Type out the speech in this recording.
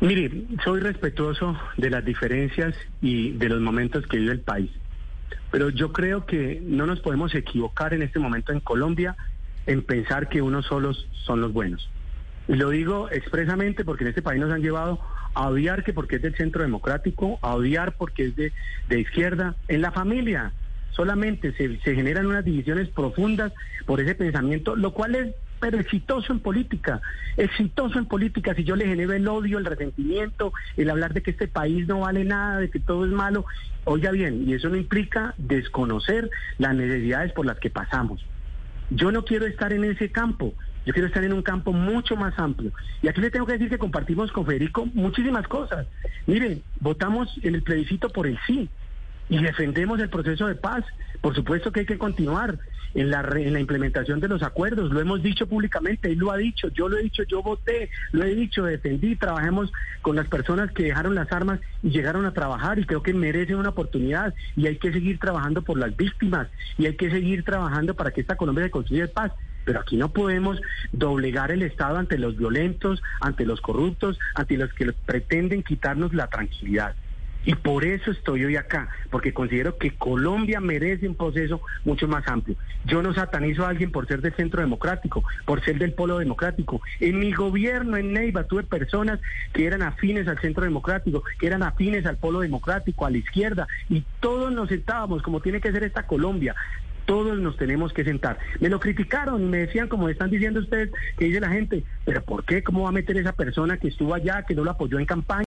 Mire, soy respetuoso de las diferencias y de los momentos que vive el país, pero yo creo que no nos podemos equivocar en este momento en Colombia en pensar que unos solos son los buenos. Lo digo expresamente porque en este país nos han llevado a odiar que porque es del centro democrático, a odiar porque es de, de izquierda, en la familia. Solamente se, se generan unas divisiones profundas por ese pensamiento, lo cual es pero exitoso en política, exitoso en política, si yo le genero el odio, el resentimiento, el hablar de que este país no vale nada, de que todo es malo, oiga bien, y eso no implica desconocer las necesidades por las que pasamos. Yo no quiero estar en ese campo, yo quiero estar en un campo mucho más amplio. Y aquí le tengo que decir que compartimos con Federico muchísimas cosas. Miren, votamos en el plebiscito por el sí y defendemos el proceso de paz. Por supuesto que hay que continuar en la, la implementación de los acuerdos. Lo hemos dicho públicamente, él lo ha dicho, yo lo he dicho, yo voté, lo he dicho, defendí, trabajemos con las personas que dejaron las armas y llegaron a trabajar y creo que merecen una oportunidad y hay que seguir trabajando por las víctimas y hay que seguir trabajando para que esta Colombia se construya en paz. Pero aquí no podemos doblegar el Estado ante los violentos, ante los corruptos, ante los que pretenden quitarnos la tranquilidad. Y por eso estoy hoy acá, porque considero que Colombia merece un proceso mucho más amplio. Yo no satanizo a alguien por ser del centro democrático, por ser del polo democrático. En mi gobierno en Neiva tuve personas que eran afines al centro democrático, que eran afines al polo democrático, a la izquierda, y todos nos sentábamos como tiene que ser esta Colombia, todos nos tenemos que sentar. Me lo criticaron y me decían, como están diciendo ustedes, que dice la gente, pero ¿por qué? ¿Cómo va a meter esa persona que estuvo allá, que no lo apoyó en campaña?